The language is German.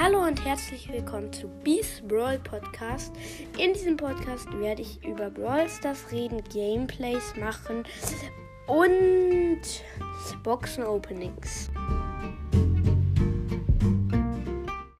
Hallo und herzlich willkommen zu Beast Brawl Podcast. In diesem Podcast werde ich über Brawl Stars reden, Gameplays machen und Boxen Openings.